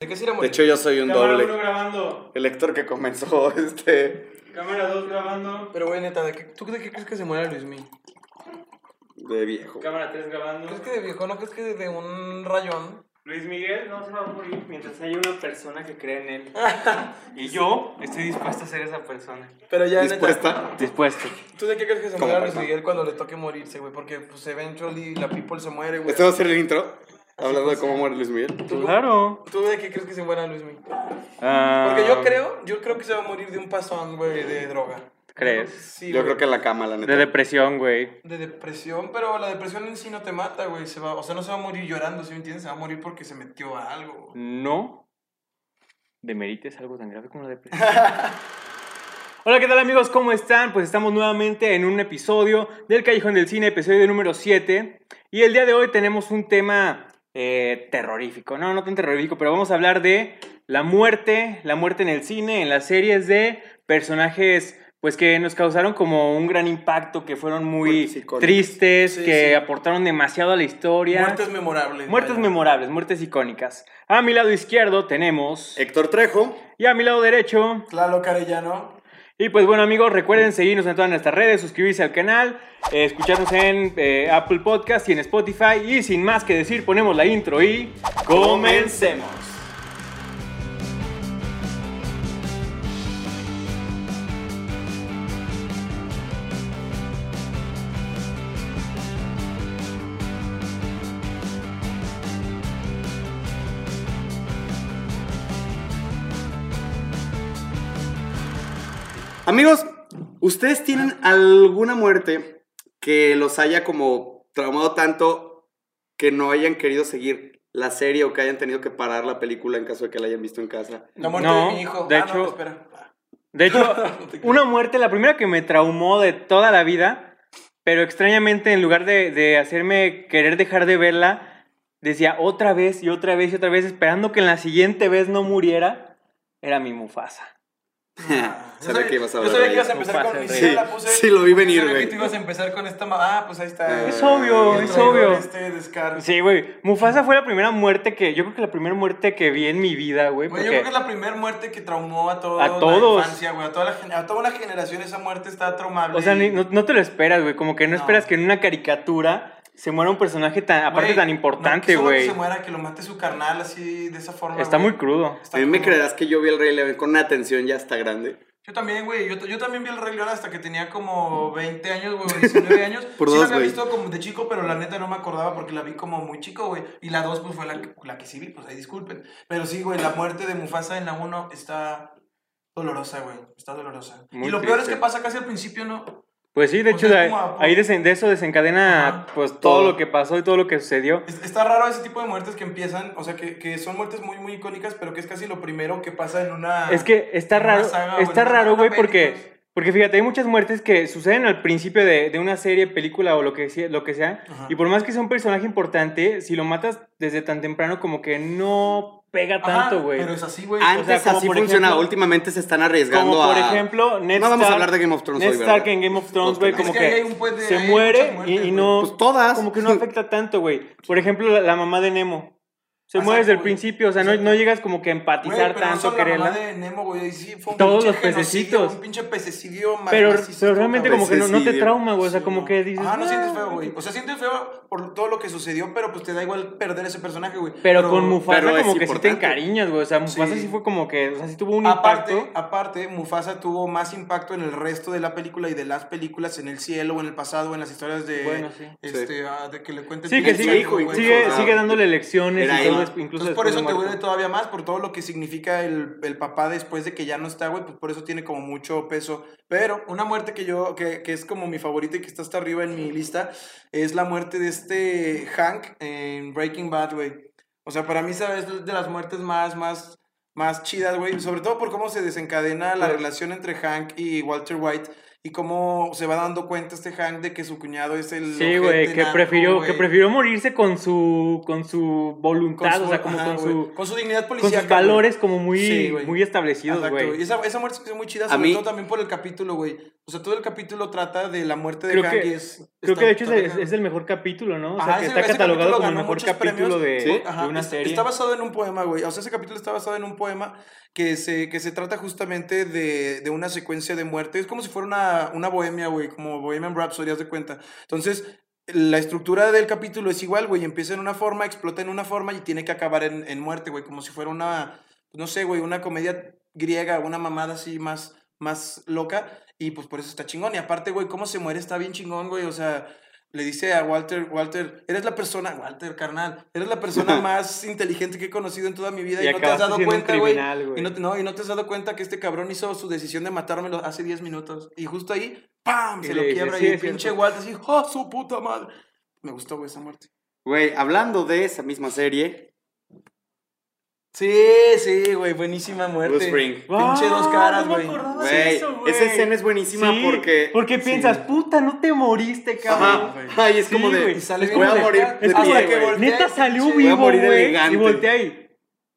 ¿De qué se irá a De hecho, yo soy un Cámara doble. 1 grabando. El Héctor que comenzó este. Cámara 2 grabando. Pero, güey, neta, ¿de qué, ¿tú de qué crees que se muera Luismi? de viejo. Cámara 3 grabando. ¿Crees que de viejo? ¿No crees que de un rayón? Luis Miguel no se va a morir mientras haya una persona que cree en él. y yo estoy dispuesto a ser esa persona. Pero ya, neta, ¿Dispuesta? Dispuesto. ¿tú de qué crees que se Como muera Luis persona. Miguel cuando le toque morirse, güey? Porque, pues, eventually la people se muere, güey. ¿Este va a ser el intro? Hablando de cómo muere Luis Miguel. ¿Tú, Claro. ¿Tú de qué crees que se muera Luis Miguel? Ah, Porque yo creo, yo creo que se va a morir de un pasón, güey, de droga. ¿Crees? Sí, Yo creo que en la cama, la neta. De depresión, güey. De depresión, pero la depresión en sí no te mata, güey. Se va, o sea, no se va a morir llorando, ¿sí me entiendes? Se va a morir porque se metió a algo. No demerites algo tan grave como la depresión. Hola, ¿qué tal amigos? ¿Cómo están? Pues estamos nuevamente en un episodio del Callejón del Cine, episodio número 7. Y el día de hoy tenemos un tema eh, terrorífico. No, no tan terrorífico, pero vamos a hablar de la muerte, la muerte en el cine, en las series de personajes pues que nos causaron como un gran impacto, que fueron muy tristes, Sí, que sí. aportaron demasiado a la historia. Muertes memorables. Muertes vaya. memorables, muertes icónicas. A mi lado izquierdo tenemos. Héctor Trejo. Y a mi lado derecho. Claro, Carellano. Y pues bueno amigos, recuerden seguirnos en todas nuestras redes, suscribirse al canal, eh, escucharnos en eh, Apple Podcast y en Spotify. Y sin más que decir, ponemos la intro y comencemos. Amigos, ¿ustedes tienen alguna muerte que los haya como traumado tanto que no hayan querido seguir la serie o que hayan tenido que parar la película en caso de que la hayan visto en casa? La muerte No, de mi hijo. de Ah, no, hecho- espera. De hecho, una muerte, la primera que me traumó de toda la vida, pero extrañamente en lugar de, de hacerme querer dejar de verla, decía otra vez y otra vez y otra vez, esperando que en la siguiente vez no muriera, era mi Mufasa. Yo Sabía que ibas a yo hablar sabía que ibas a empezar con Sí, mi sí, la puse. sí, lo vi venir, Yo sabía güey. que tú ibas a empezar con esta. Ah, pues ahí está. Es obvio, es obvio. Este. Sí, güey. Mufasa fue la primera muerte que. Yo creo que la primera muerte que vi en mi vida, güey. Güey, yo Porque creo que es la primera muerte que traumó a toda A todos. la infancia, güey. A toda, la, a toda una generación esa muerte está traumable. O sea, no, no te lo esperas, güey. Como que no, No. esperas que en una caricatura se muera un personaje tan, aparte Güey, tan no, importante, güey. que se muera, que lo mate su carnal así, de esa forma. Está muy crudo. Está A mí me creerás que yo vi el Rey León con una atención ya hasta grande. Yo también, güey. Yo, yo también vi el Rey León hasta que tenía como 20 años, güey, o 19 años. Por sí dos, la había visto como de chico, pero la neta no me acordaba porque la vi como muy chico, güey. Y la 2, pues fue la que, la que sí vi, pues ahí disculpen. Pero sí, güey, la muerte de Mufasa en la 1 está dolorosa, güey. Está dolorosa. Muy y lo peor es que pasa casi al principio, ¿no? Pues sí, de O hecho, sea, de, como ahí desen- de eso desencadena Ajá. pues todo, Todo. lo que pasó y todo lo que sucedió. Es- Está raro ese tipo de muertes que empiezan, o sea, que, que son muertes muy, muy icónicas, pero que es casi lo primero que pasa en una... Es que está raro, saga está raro, güey, porque, porque fíjate, hay muchas muertes que suceden al principio de, de una serie, película o lo que, sea- lo que sea, Ajá. y por más que sea un personaje importante, si lo matas desde tan temprano, como que no pega tanto, güey. Pero es así, güey. Antes sea, así funcionaba. ejemplo- Últimamente se están arriesgando Como por a... ejemplo, Ned No vamos a Stark- hablar de Game of Thrones Ned hoy, en Game of Thrones, güey, como Es que que, ahí hay un de- se hay muere muertes, y, no... Pues todas. Como que no afecta tanto, güey. Por ejemplo, la, la mamá de Nemo. Se Exacto, muere desde el güey. principio, o sea, no, no llegas como que a Güey, empatizar tanto, la quererla. mamá de Nemo, güey, sí fue un Todos los pececitos. Un pinche pececidio Pero, pero realmente como que no, no te trauma, güey. O sea, como que dices... Ajá, no "Ah, sientes feo, güey. O sea, sientes feo por todo lo que sucedió, pero pues te da igual perder ese personaje, güey. Pero, con Mufasa pero es como que sí te encariñas, güey. O sea, Mufasa sí. Sí. fue como que... O sea, sí tuvo un Aparte, impacto. aparte, Mufasa tuvo más impacto en el resto de la película y de las películas en el cielo o en el pasado o en las historias de Bueno, sí. este ah, de que le cuenten Sí, que sigue, hijo, güey. sigue, sigue dándole lecciones Era y todo, incluso Entonces, por eso te duele todavía más, por todo lo que significa el, el papá después de que ya no está, güey, pues por eso tiene como mucho peso. Pero una muerte que yo, que, que es como mi favorita y que está hasta arriba en mi lista, es la muerte de este Hank en Breaking Bad, güey. O sea, para mí, ¿sabes? Es de las muertes más, más, más chidas, güey. Sobre todo por cómo se desencadena la relación entre Hank y Walter White. Y cómo se va dando cuenta este Hank de que su cuñado es el. Sí, güey, que prefirió, que prefirió morirse con su, con su voluntad, Con o su- sea, como ajá, con, su, con su dignidad con policial. sus valores como muy, Sí, muy establecidos, güey. Y esa, esa muerte se hizo muy chida, A sobre mí- todo también por el capítulo, güey. O sea, todo el capítulo trata de la muerte de Creo Hank que- y es... Creo que de hecho es, es el mejor capítulo, ¿no? O sea, Ajá, que está catalogado como el mejor capítulo de, Sí. de una serie. Está basado en un poema, güey. O sea, ese capítulo está basado en un poema que se, que se trata justamente de, de una secuencia de muerte. Es como si fuera una, una bohemia, güey, como Bohemian Rhapsody, haz de cuenta. Entonces, la estructura del capítulo es igual, güey. Empieza en una forma, explota en una forma y tiene que acabar en, en muerte, güey. Como si fuera una, no sé, güey, una comedia griega, una mamada así más, más loca. Y pues por eso está chingón. Y aparte, güey, cómo se muere está bien chingón, güey. O sea, le dice a Walter, Walter, eres la persona, Walter, carnal, eres la persona más inteligente que he conocido en toda mi vida y, Y no te has dado cuenta, güey. Y no, te- no, y no te has dado cuenta que este cabrón hizo su decisión de matármelo hace 10 minutos. Y justo ahí, ¡pam! Se lo dice, quiebra "Sí, y el es cierto". pinche Walter así, ¡oh, su puta madre! Me gustó, güey, esa muerte. Güey, hablando de esa misma serie, Sí, sí, güey, buenísima muerte. Bruce Spring. Pinche dos Ah, caras, no me güey. güey. esa escena es buenísima Sí, porque... Porque piensas, puta, no te moriste, cabrón. Ajá, güey. ay, es Sí, como de... voy a morir de Es como pie, de que voltea neta salió Voy a vivo, morir güey. Y voltea ahí.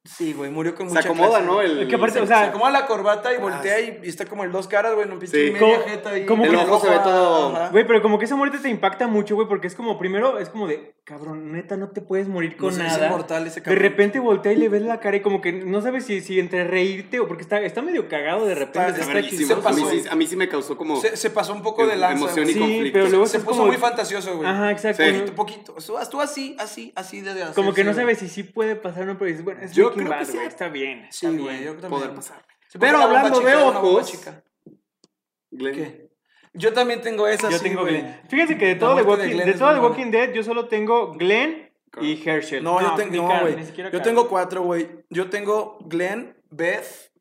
Sí, güey, murió con Se mucha acomoda, clase. ¿no? El, Que aparte, o Se sea, acomoda la corbata y voltea y, y está como el dos caras, güey, en un pinche Sí. media Como- jeta ahí. como El ojo se ve todo- ajá. Güey, pero como que esa muerte te impacta mucho, güey, porque es como, primero, es como de, cabrón, neta, no te puedes morir No con sé, es nada. inmortal ese De cabrón. repente voltea y le ves la cara y como que no sabes si, si entre reírte o porque está, está medio cagado de repente. Está- está a, mí sí, a mí sí me causó como... Se, se pasó un poco de Em- lanza. emoción y. Sí, conflicto. pero luego Se puso como- muy fantasioso, güey. Ajá, exacto. Un poquito. Estuvo, así, así, así de Como que no sabes si sí puede pasar o no, pero dices, bueno, Breaking creo que Bad, sí. güey, está bien. Sí, está güey, bien. yo también. Poder pasar. Sí, Pero hablando de ojos-. Glenn. ¿Qué? Yo también tengo esa, Yo sí, tengo güey. Glenn. Fíjense que de todo The de Walking, de todo The. Walking Dead, yo solo tengo Glenn y Herschel. No, yo tengo, no, güey. Yo tengo cuatro, güey. Yo tengo Glenn, Beth.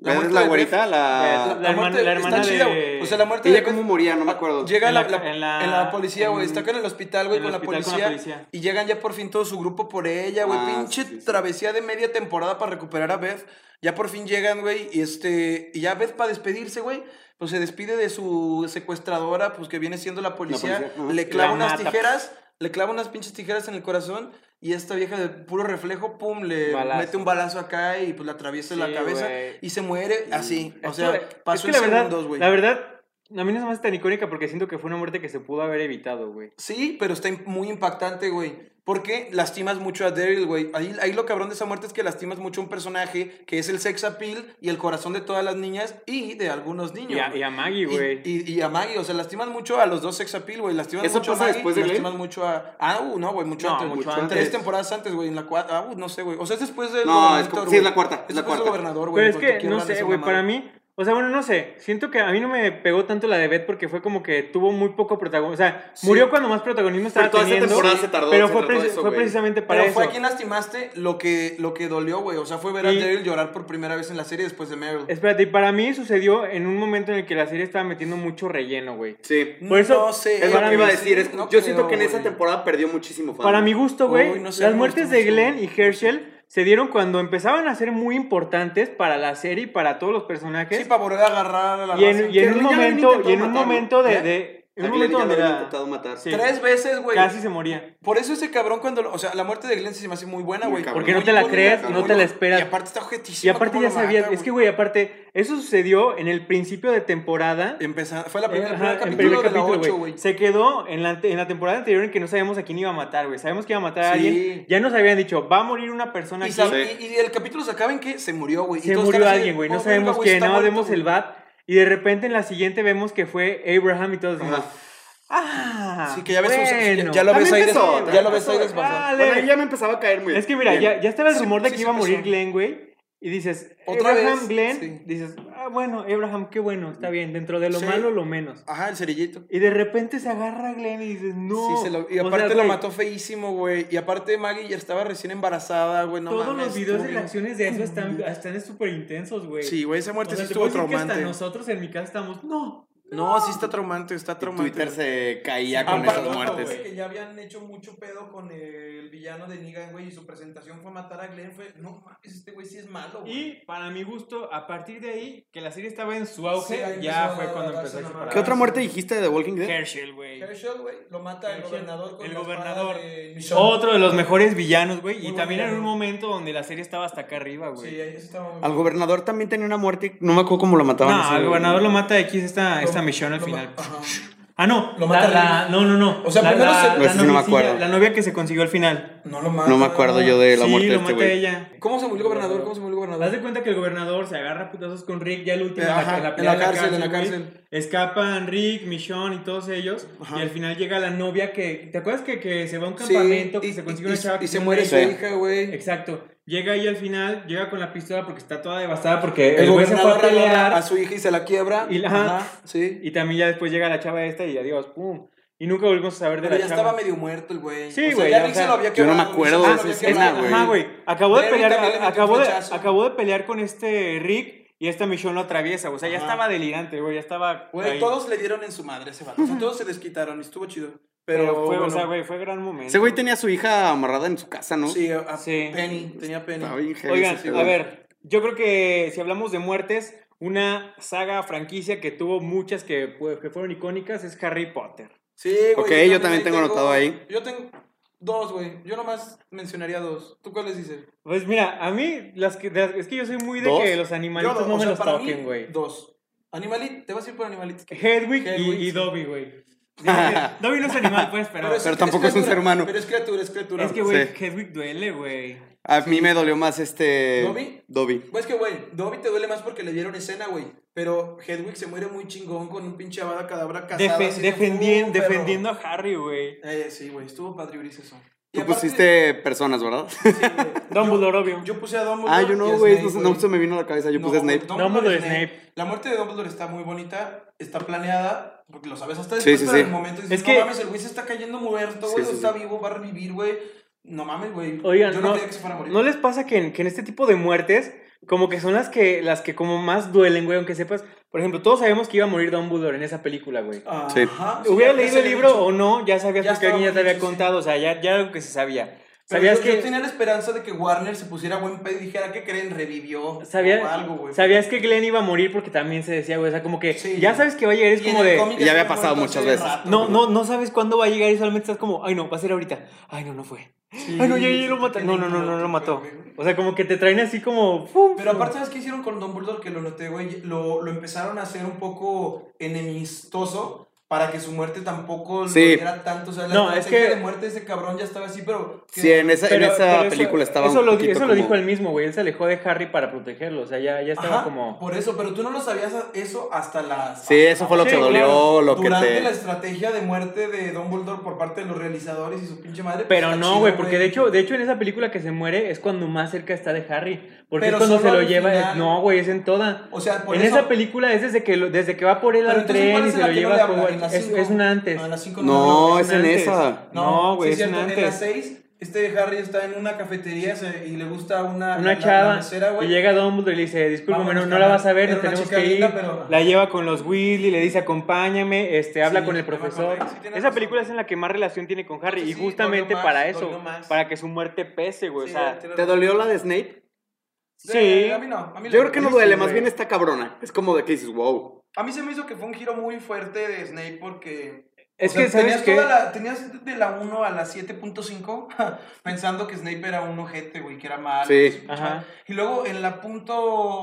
¿Ves muerte la de güerita? Beth. La... La hermana- la hermana está chida, de- güey. O sea, la muerte ¿Ella de cómo moría? No me acuerdo. Llega En la, la- la- en la- en la policía, güey. Está acá en el hospital, güey, con la con policía, la policía. Y llegan ya por fin todo su grupo por ella, güey. Ah, Pinche sí, sí, sí. travesía de media temporada para recuperar a Beth. Ya por fin llegan, güey. Y este. Y ya Beth para despedirse, güey. Pues se despide de su secuestradora, pues que viene siendo la policía. policía, ajá. le clava La unas mata. tijeras. Le clava unas pinches tijeras en el corazón. Y esta vieja de puro reflejo, pum, le Balazo. mete un balazo acá y pues la atraviesa Sí, la cabeza. Y se muere así. O sea, pasó que en la verdad, segundos, güey. La verdad, a mí no se me hace tan icónica porque siento que fue una muerte que se pudo haber evitado, güey. Sí, pero está muy impactante, güey. Porque lastimas mucho a Daryl, güey. Ahí, ahí lo cabrón de esa muerte es que lastimas mucho a un personaje que es el sex appeal y el corazón de todas las niñas y de algunos niños. Y a, y a Maggie, Y- güey. Y, y a Maggie, o sea, lastimas mucho a los dos sex appeal, güey. Lastimas ¿Eso mucho pasa a Maggie después y de lastimas mucho a... Ah, uh, no, güey, mucho No, antes. mucho güey. antes. Tres temporadas antes, güey, en la cuarta... Ah, uh, no sé, güey. O sea, es después del No, es como- sí, es la cuarta, es la cuarta. gobernador, güey. Pero es que, no sé, güey, para mí, o sea, bueno, no sé, siento que a mí no me pegó tanto la de Beth porque fue como que tuvo muy poco protagonismo, o sea, Sí. murió cuando más protagonismo estaba toda esa teniendo, temporada se tardó, pero se fue, trató preci- eso, fue güey. precisamente para Pero eso. fue a quien lastimaste lo que, lo que dolió, güey. O sea, fue ver a Daryl llorar por primera vez en la serie después de Meryl. Espérate, y para mí sucedió en un momento en el que la serie estaba metiendo mucho relleno, güey. Sí. Por eso- no sé. Es lo que iba a decir. es- no yo siento que en esa güey. temporada perdió muchísimo fan. Para mi gusto, güey, Uy, no sé, las muertes de. Glenn y Herschel se dieron cuando empezaban a ser muy importantes para la serie y para todos los personajes. Sí, para volver a agarrar a la y en, y en un momento, y en un momento de, ¿Eh? de- en un momento donde la- intentado matar. Sí. Tres veces, güey. casi se moría. Por eso ese cabrón cuando... lo- o sea, la muerte de Glenn se me hace muy buena, güey. cabrón. Porque no te la crees, muy no te la esperas. Y aparte está Y objetísimo. aparte ya sabías, es que, güey, aparte, eso sucedió en el principio de temporada. fue la Eh, primera, el ajá, primer capítulo primer de la capítulo, 8, güey. Se quedó en la, ante- en la temporada anterior en que no sabíamos a quién iba a matar, güey. Sabemos que iba a matar a Sí. alguien. Ya nos habían dicho, va a morir una persona Y, aquí. y- y el capítulo se acaba en que se murió, güey. Y Se murió alguien, güey. No "Oh, sabemos quién. Nada más vemos el güey". bat. Y de repente en la siguiente vemos que fue Abraham y todos Ajá. ah, Sí, que ya ves sus- bueno. ya lo ves ahí, empezó, des- ya lo ves ahí desfasado. Bueno, ya me empezaba a caer muy Es que mira, bien. ya, ya estaba el Sí, rumor de que sí iba a morir Glenn, güey. Y dices, Otra Abraham, vez, Glenn. sí. Dices, ah, bueno, Abraham, qué bueno, está bien. Dentro de lo Sí. malo, lo menos. Ajá, el cerillito. Y de repente se agarra a Glenn y dices, no. Sí, se lo- y O aparte sea, lo mató feísimo, güey. Y aparte Maggie ya estaba recién embarazada, güey. No Todos mames, los videos bien- reacciones de eso están están súper intensos, güey. Sí, güey, esa O muerte sea, sí estuvo que hasta traumante. nosotros en mi casa estamos, no. No, sí está traumante, está traumante. Twitter se caía Sí, con aparte- esas muertes. güey. que ya habían hecho mucho pedo con el villano de Negan, güey, y su presentación fue matar a Glenn, fue, no mames, este güey sí es malo, güey. Y para mi gusto, a partir de ahí, que la serie estaba en su auge, Sí, ya fue a cuando empezó a separar. ¿Qué otra muerte dijiste de The Walking Dead? Herschel, güey. Herschel, güey, lo mata el gobernador con el gobernador. de. Otro de los mejores villanos, güey. Y también en un momento donde la serie estaba hasta acá arriba, güey. Sí, ahí estaba muy Al gobernador también tenía una muerte. No me acuerdo cómo lo mataban. no, al gobernador lo mata X esta, esta misión al lo final. ma-. Ah, no. Lo la- mata la- no, no, no. O sea, la, primero la- se- la No, me acuerdo. La novia que se consiguió al final. No lo mata. No me acuerdo yo de la sí, muerte de lo este güey. ella. ¿Cómo se murió el gobernador? ¿Cómo se murió el Haz de gobernador? cuenta que el gobernador se agarra a putazos con Rick ya el último en la- Ajá, en la, en cárcel, en la cárcel. Escapan Rick, Michonne y todos ellos. Ajá. Y al final llega la novia que. ¿Te acuerdas que, que se va a un Sí, campamento? que y, se consigue y- una chava que y se muere su hija, güey. Exacto. Llega ahí al final, llega con la pistola porque está toda devastada porque El el güey se fue a gobernador pelear. a su hija y se la quiebra. Y la- Ajá, sí. Y también ya después llega la chava esta y adiós, pum. Y nunca volvimos a saber de Pero la ya chava. estaba medio muerto el güey. Sí, O sea, güey, Ya o Rick sea, se lo había yo no me quebrado, acuerdo se de lo esa había escena, quebrado. güey. Ajá, güey. Acabó de pelear, también le metió acabó un de, flechazo. acabó de pelear con este Rick y esta Michonne lo atraviesa. O sea, ya Ajá. estaba delirante, güey. Ya estaba. Güey, ahí. todos le dieron en su madre a ese vato. O sea, todos se desquitaron y estuvo chido. Pero, Pero fue, o sea, güey, fue gran momento. Ese güey tenía a su hija amarrada en su casa, ¿no? Sí, a, a Sí. Penny, tenía Penny. Estaba bien heavy Oigan, ese a ver, yo creo que si hablamos de muertes, una saga franquicia que tuvo muchas que, pues, que fueron icónicas es Harry Potter. Sí, güey. Ok, yo también tengo anotado ahí. Yo tengo dos, güey. Yo nomás mencionaría dos. ¿Tú cuáles dices? Pues mira, a mí, las que, es que yo soy muy de ¿Dos? que los animalitos no o me sea, los para mí, toquen, güey. Dos. Animalit, te vas a ir por animalitos. Hedwig, y- Hedwig, y, sí. Dobby, güey. Dobby no es animal, pues, pero... Pero tampoco es un ser humano. Pero es criatura, es criatura. es que, güey, Sí. Hedwig duele, güey. A mí me dolió más este... ¿Dobby? Dobby. Pues que, güey, Dobby te duele más porque le dieron escena, güey. Pero Hedwig se muere muy chingón con un pinche abada cadabra casada. Defe- de, "Uh, perro". defendiendo a Harry, güey. Eh, sí, güey, estuvo padre Ulises eso. Tú aparte- pusiste personas, ¿verdad? sí, güey. Dumbledore, Yo- obvio. Yo puse a Dumbledore. Ah, yo no, a güey. No, se me vino a la cabeza. Yo No, puse Snape. Dumbledore y Snape. La muerte de Dumbledore está muy bonita, está planeada, porque lo sabes hasta después, sí, pero sí. en el momento dices, Es no que- mames, el güey se está cayendo muerto, Sí, güey, está sí. vivo, va a revivir, güey. No mames, güey. Oigan, yo no, no, que se fuera a morir. ¿no les pasa que en, que en este tipo de muertes, como que son las que, las que como más duelen, güey, aunque sepas, por ejemplo, todos sabemos que iba a morir Dumbledore en esa película, güey. Sí. Ajá, sí, Hubiera leído el libro dicho. o no, ya sabías Ya porque alguien ya te había dicho, sí. contado, o sea, ya, ya era algo que se sabía. ¿Sabías yo, que, yo tenía la esperanza de que Warner se pusiera buen pedo y dijera, ¿qué creen? Revivió. sabía- o algo, güey. sabías que Glenn iba a morir porque también se decía, güey, o sea, como que Sí. ya sabes que va a llegar, es como de... Ya había pasado muchas veces. rato, No, no, no sabes cuándo va a llegar y solamente estás como, ay no, va a ser ahorita. Ay no, no fue. Sí, Ay no, ya, ya lo qué No, no, no, no, lo mató. O sea, como que te traen así como... Pero aparte, ¿sabes qué hicieron con Dumbledore? Que lo noté, güey. Lo, lo empezaron a hacer un poco enemistoso para que su muerte tampoco lo Sí. diera tanto. O sea, la No, es estrategia que- de muerte de ese cabrón ya estaba así, pero... que- Sí, en esa, en esa pero eso- película estaba Eso, un lo, eso lo dijo él mismo, güey. Él se alejó de Harry para protegerlo. O sea, ya, ya estaba Ajá, como... por eso, pero tú no lo sabías eso hasta las... Sí, eso fue lo Sí, que dolió, claro. lo que Durante te... la estrategia de muerte de Dumbledore por parte de los realizadores y su pinche madre. pues, Pero no, güey, porque de hecho, de hecho en esa película que se muere es cuando más cerca está de Harry. Porque Pero es cuando se lo lleva. final. No, güey, es en toda. O sea, por en eso... esa película es desde que, lo- desde que va por él Pero al entonces, ¿cuál tren y es se lo no lleva la Es, es una antes. No, en la cinco No, le es hablan. en antes. esa. No, güey, sí, es un cierto, En la antes. 6, este Harry está en una cafetería y le gusta una, Una la- chava la mesera, güey. y llega Dumbledore y le dice, discúlpame, no, no la vas a ver, nos una tenemos que ir. linda, pero- La lleva con los Weasley, le dice, acompáñame, este, habla Sí, con el profesor. sí, Esa razón. película es en la que más relación tiene con Harry y justamente más, para eso, para que su muerte pese, güey. Sí, o sea, ¿Te dolió la de Snape? Sí. A mí no. A mí Yo creo que no duele, sí, más bien está cabrona. Es como de que dices, wow. A mí se me hizo que fue un giro muy fuerte de Snape porque... es o sea, que, ¿sabes tenías toda la- tenías de la 1 a la 7.5 pensando que Snape era un ojete, güey, que era malo. Sí. Ajá. Y luego en la punto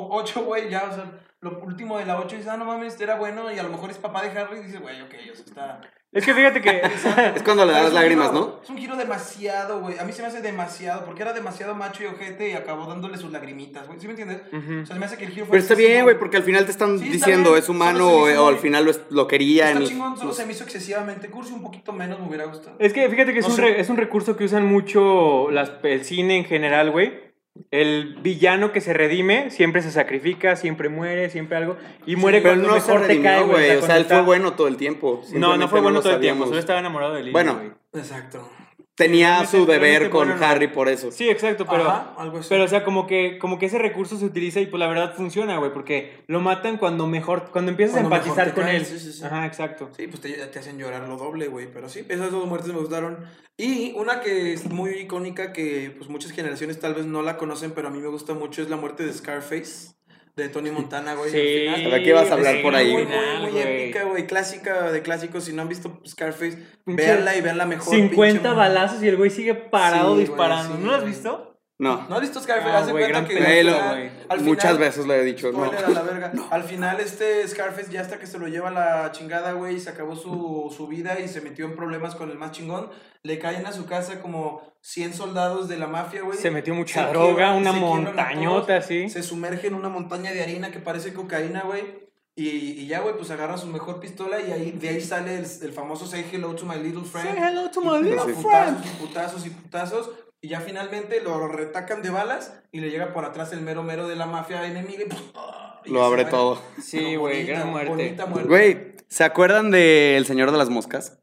8, güey, ya, o sea, lo último de la 8 dices, ah, no mames, era bueno y a lo mejor es papá de Harry y dices, güey, ok, o sea, está... Es que fíjate que... Es cuando le das lágrimas, giro- ¿no? Es un giro demasiado, güey. A mí se me hace demasiado, porque era demasiado macho y ojete y acabó dándole sus lagrimitas, güey. ¿Sí me entiendes? O sea, se me hace que el giro fue Pero está bien, güey, porque al final te están Sí, diciendo bien. es humano hizo o, o al final lo, es- lo quería. Está en los- chingón, solo los- se me hizo excesivamente cursi, un poquito menos me hubiera gustado. Es que fíjate que es, No un, re- es un recurso que usan mucho las, el cine en general, güey. El villano que se redime siempre se sacrifica, siempre muere, siempre algo. Y muere Pero cuando no se mejor te redimió, cae, güey. O sea, él fue bueno todo el tiempo. No, no fue bueno todo el tiempo, solo estaba enamorado de Lily. Bueno. Exacto. Tenía Realmente- su deber realmente con bueno. Harry por eso. Sí, exacto, pero... Ajá, algo así. Pero, o sea, como que, como que ese recurso se utiliza y pues la verdad funciona, güey, porque lo matan cuando mejor, cuando empiezas Cuando a empatizar con él. sí, sí, sí. Ajá, exacto. Sí, pues te, te hacen llorar lo doble, güey. Pero sí, esas dos muertes me gustaron. Y una que es muy icónica, que pues muchas generaciones tal vez no la conocen, pero a mí me gusta mucho, es la muerte de Scarface, de Tony Montana, güey. Sí. al final. Sabía que ibas a hablar sí, por ahí. Muy, muy, épica, güey. Clásica de clásicos. Si no han visto Scarface, véanla y veanla mejor. 50 pinche- balazos y el güey sigue parado Sí, güey, disparando. sí, ¿No lo has visto? No. ¿No has visto Scarface? Ah, Haz de güey, cuenta gran que Güey, al lo- final- güey. al Muchas final- veces lo he dicho, no. A la verga. Al final este Scarface ya hasta que se lo lleva a la chingada, güey, y se acabó su, su vida y se metió en problemas con el más chingón. Le caen a su casa como 100 soldados de la mafia, güey. Se metió mucha Se droga, quiebran- una montañota así. Se sumerge en una montaña de harina que parece cocaína, güey. Y, y ya, güey, pues agarra su mejor pistola y ahí, de ahí sale el, el famoso Say Hello to My Little Friend. Say hello to my little putazos friend. y putazos y putazos. Y ya finalmente lo retacan de balas y le llega por atrás el mero mero de la mafia enemiga y, y Lo abre todo. Sí, güey, gran muerte. Güey, ¿se acuerdan de El Señor de las Moscas?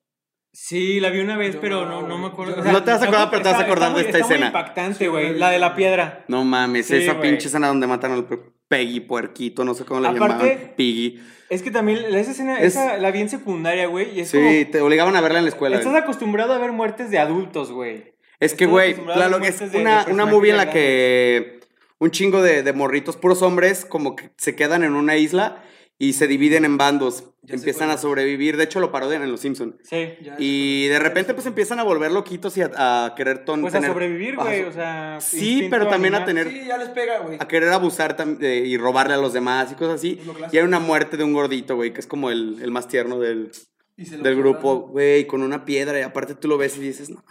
Sí, la vi una vez, Yo pero no, no, me acuerdo. Yo- o sea, No te vas a acordar, pero te vas a está- acordar está de esta está muy escena. impactante, güey. La de la piedra. No mames, Sí, esa güey. pinche escena donde matan al pe- Peggy puerquito, no sé cómo le Aparte- llamaban. Piggy. Es que también esa escena, Es- esa la vi en secundaria, güey. Sí, como. te obligaban a verla en la escuela. Estás acostumbrado a ver muertes de adultos, güey. Es que, güey, claro, es una, una movie en la que un chingo de, de morritos, puros hombres, como que se quedan en una isla y se dividen en bandos. Ya empiezan a sobrevivir. De hecho, lo parodian en Los Simpsons. Sí. Ya, Y de repente, pues empiezan a volver loquitos y a, a querer ton- Pues a sobrevivir, güey. O sea. Sí, pero también a tener- Sí, ya les pega, güey. a querer abusar de- y robarle a los demás y cosas así. Y hay una muerte de un gordito, güey, que es como el, el más tierno del, del grupo, güey, con una piedra. Y aparte tú lo ves y dices, no.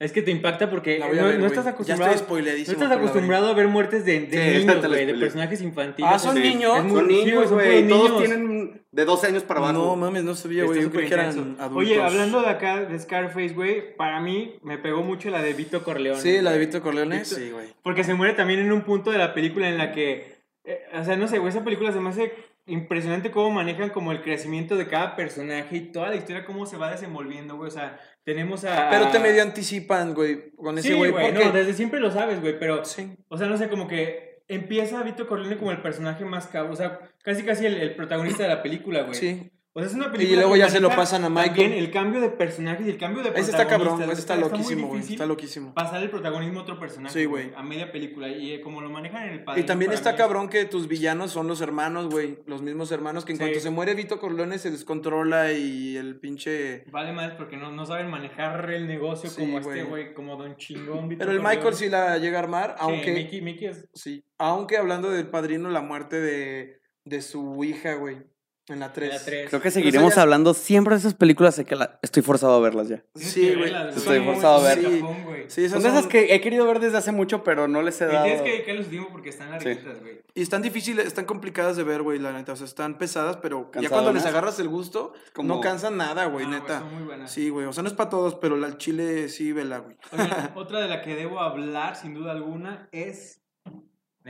Es que te impacta porque no, ver, no estás Ya acostumbrado. estoy spoileadísimo No estás acostumbrado a ver muertes de, de Sí, niños, güey, de personajes infantiles. Ah, ¿son niños? muy- Son niños, güey. Todos niños. tienen de 12 años para abajo. No mames, no sabía, güey. Yo creí que eran adultos. Oye, hablando de acá de Scarface, güey, para mí me pegó mucho la de Vito Corleone. Sí, la de Vito Corleone. Vito- Sí, güey. Porque se muere también en un punto de la película en la que. eh, o sea, no sé, güey, esa película se me hace impresionante cómo manejan como el crecimiento de cada personaje y toda la historia, cómo se va desenvolviendo, güey. O sea, tenemos a. Pero te medio anticipan, güey, con ese Sí, güey. güey, porque... no, desde siempre lo sabes, güey, pero. Sí. O sea, no sé, como que empieza Vito Corleone como el personaje más cabo, o sea, casi casi el, el protagonista de la película, güey. Sí. O sea, es una película. luego que ya se lo pasan a Michael. También el cambio de personajes y el cambio de Ese está cabrón, protagonistas, ese está loquísimo, güey. Está loquísimo. Pasar el protagonismo a otro personaje. Sí, güey. A media película. Y eh, como lo manejan en el Y padrino. también está mí cabrón que tus villanos son los hermanos, güey. Los mismos hermanos que en Sí. cuanto se muere Vito Corleone se descontrola y el pinche... Vale más porque no, no saben manejar el negocio Sí, como este güey, como Don Chingón. Vito Pero el Corleone. Michael sí la llega a armar, Sí, aunque... Mickey, Mickey es. Sí. Aunque hablando del padrino, la muerte de, de su hija, güey. En la 3. de la tres. Creo que seguiremos ya- hablando siempre de esas películas. Sé que la- estoy forzado a verlas ya. Sí, güey. verlas, Estoy Son muy- forzado a ver. muy Sí. Son de esas son- que he querido ver desde hace mucho, pero no les he Y dado. tienes que dedicarles tiempo porque están larguitas, güey. Y están difíciles, están complicadas de ver, güey, la neta. O sea, están pesadas, pero ya cuando les agarras el gusto, Como- no cansan nada, güey, No, neta. son muy buenas. Sí, güey. O sea, no es para todos, pero la al chile sí, vela, güey. Otra de la que debo hablar, sin duda alguna, es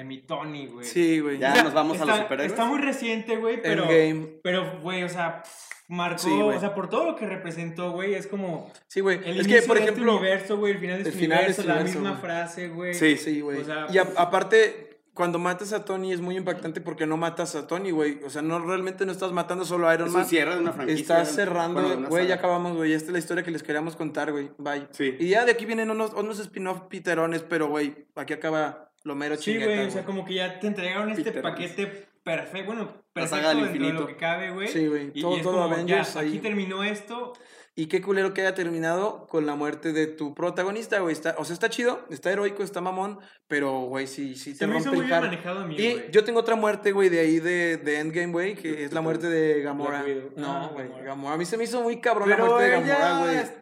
de mi Tony, güey. Sí, güey. Ya nos vamos a los superhéroes. Está muy reciente, güey, pero. Endgame. Pero, güey, o sea, pff, marcó. Sí, o sea, por todo lo que representó, güey, es como. Sí, güey. El Es inicio que, por de este ejemplo. universo, güey, el final de el este final universo, este la universo, misma frase, güey. Sí. Sí, güey. O sea, y a- aparte, cuando matas a Tony es muy impactante porque no matas a Tony, güey. O sea, no realmente no estás matando solo a Iron Es Man. un cierre de una franquicia. Estás cerrando, Bueno, güey, ya acabamos, güey. Esta es la historia que les queríamos contar, güey. Bye. Sí. Y ya de aquí vienen unos, unos spin-off piterones, pero, güey, aquí acaba lo mero Sí, güey, o sea, como que ya te entregaron este Peter paquete perfecto, bueno, La perfecto saga del dentro de infinito. lo que cabe, güey. Sí, güey. Y, Todo- y es todo como, Avengers ya, ahí. aquí terminó esto. Y qué culero que haya terminado con la muerte de tu protagonista, güey. Está, o sea, está chido, está heroico, está mamón, pero, güey, sí, sí Se te rompe el heart. manejado a mí, Y güey. yo tengo otra muerte, güey, de ahí de, de Endgame, güey, que es la muerte de Gamora. No, Ah, güey, Gamora. Gamora. A mí se me hizo muy cabrón la Pero muerte de Gamora, güey.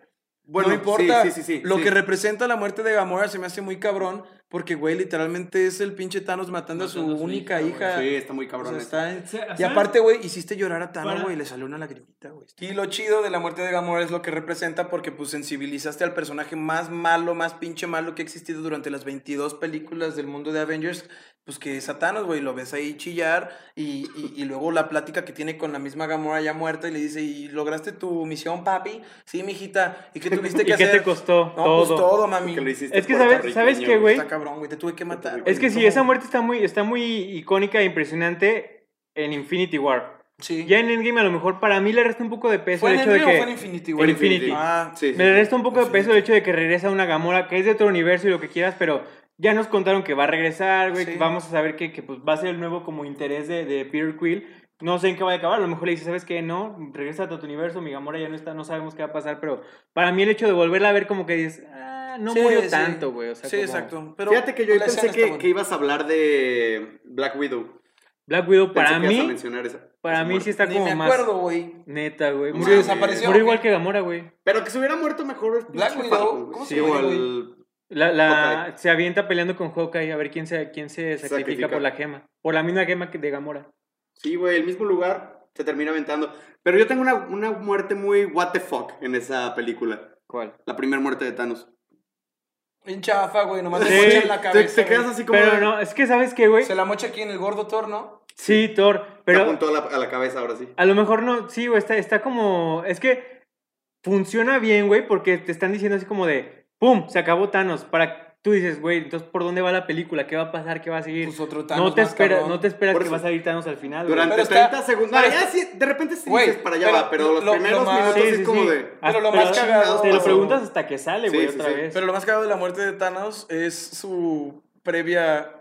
Bueno, no importa. Sí, sí, sí. sí, lo sí. que representa la muerte de Gamora se me hace muy cabrón, porque, güey, literalmente es el pinche Thanos matando, a su Matando a su única hija, hija. Sí, está muy O cabrón. sea, eso. está en- O sea, Y aparte, güey, hiciste llorar a Thanos, Para- güey, le salió una lagrimita, güey. Y lo chido de la muerte de Gamora es lo que representa porque, pues, sensibilizaste al personaje más malo, más pinche malo que ha existido durante las 22 películas del mundo de Avengers, pues, que es a Thanos, güey, lo ves ahí chillar y, y, y luego la plática que tiene con la misma Gamora ya muerta y le dice, ¿y lograste tu misión, papi? Sí, mijita. ¿Y qué tuviste ¿Y que qué hacer? te costó? No, todo. pues todo, mami. Que lo hiciste Es que, ¿sabes- sabes qué, güey? Está cabrón, güey, te tuve que matar. Es que sí, ¿Cómo? esa muerte está muy, está muy icónica e impresionante en Infinity War. Sí. Ya en Endgame a lo mejor para mí le resta un poco de peso ¿Fue el hecho de que... o fue en Infinity, En güey? Infinity. Ah, Sí, sí, Me resta un poco de peso el hecho de que regresa una Gamora que es de otro universo y lo que quieras, pero ya nos contaron que va a regresar, güey, Sí. vamos a saber que, que, pues, va a ser el nuevo como interés de, de Peter Quill. No sé en qué va a acabar, a lo mejor le dice, ¿sabes qué? No, regresa a tu universo, mi Gamora ya no está, no sabemos qué va a pasar, pero para mí el hecho de volverla a ver como que dices, ah, no Sí, murió sí. tanto, güey. O sea, sí, como- exacto. Pero Fíjate que yo pensé que, ibas a hablar de Black Widow. Black Widow, Pensé para mí, mencionar esa- para esa mí muerte. sí está Ni como me más. acuerdo, güey. Neta, güey. Murió, desapareció. murió ¿o igual que Gamora, güey. Pero que se hubiera muerto mejor. Black Widow. ¿cómo se Sí, llama, el- La, se avienta peleando con Hawkeye a ver quién se, quién se sacrifica, Sacrifica. por la gema. Por la misma gema que de Gamora. Sí, güey, el mismo lugar se termina aventando. Pero yo tengo una, una muerte muy what the fuck en esa película. ¿Cuál? La primera muerte de Thanos. En chafa, güey. Nomás Sí, le mocha en la Te, cabeza. te quedas güey. así como. Pero de- no, es que ¿sabes qué, güey? Se la mocha aquí en el gordo Thor, ¿no? Sí, Thor. Te Pero apuntó a la, a la cabeza ahora sí. a lo mejor no, sí, güey, está, está como... Es que funciona bien, güey, porque te están diciendo así como de... ¡Pum! Se acabó Thanos. Para tú dices, güey, entonces ¿por dónde va la película? ¿Qué va a pasar? ¿Qué va a seguir? Pues otro Thanos no, te más espera, cabrón. no te esperas Por que eso- va a salir Thanos al final, güey. Durante Pero está- 30 segundos. pero No, ya está- sí, de repente sí Güey, dices para allá pero va, pero los lo- lo primeros más- minutos Sí, es sí, como sí. de. Hasta- lo pero más cagado- Te lo preguntas hasta que sale, Sí, güey, sí, otra sí. vez. Pero lo más cagado de la muerte de Thanos es su previa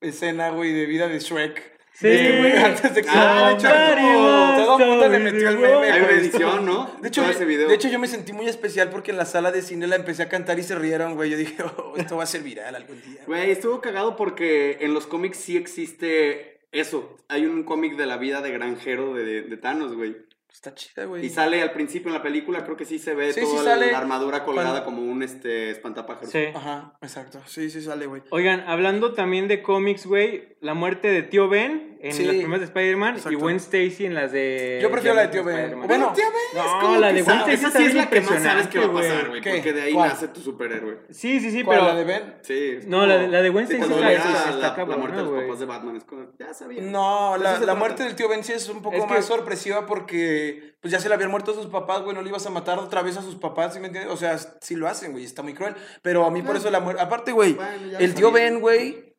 escena, güey, de vida de Shrek. Sí. Güey, antes de que... Ah, de hecho, Somebody como- must todo mundo le metió el meme, Hay una edición, ¿no? De hecho, Todo ese video. de hecho, yo me sentí muy especial porque en la sala de cine la empecé a cantar y se rieron, güey. Yo dije, oh, esto va a ser viral algún día. Güey, estuvo cagado porque en los cómics sí existe eso. Hay un cómic de la vida de granjero de, de Thanos, güey. Está chida, güey. Y sale al principio en la película, creo que sí se ve Sí, toda sí la- sale la armadura colgada cuando- como un este, espantapájaros. Sí. Ajá, exacto. Sí, sí sale, güey. Oigan, hablando también de cómics, güey, la muerte de Tío Ben en Sí, las primeras de Spider-Man y. Gwen Stacy en las de... Yo prefiero la de Tío Ben. Bueno, Tío Ben es No, como la que de Gwen Stacy Esa sí es la que más sabes que va a pasar, güey. Porque de ahí ¿Cuál? nace tu superhéroe. Sí, sí, sí, ¿Cuál, pero... la de Ben? Sí. es No, la de- la de Gwen sí, Stacy está la, la cabrona, muerte de los papás de Batman. Es como, ya sabía. No, la, la muerte del tío Ben sí es un poco Es que- más sorpresiva porque pues ya se le habían muerto a sus papás, güey, no le ibas a matar otra vez a sus papás, ¿sí me entiendes? O sea, sí lo hacen, güey, está muy cruel. Pero a mí por eso la muerte... Aparte, güey, el tío. Ben, güey,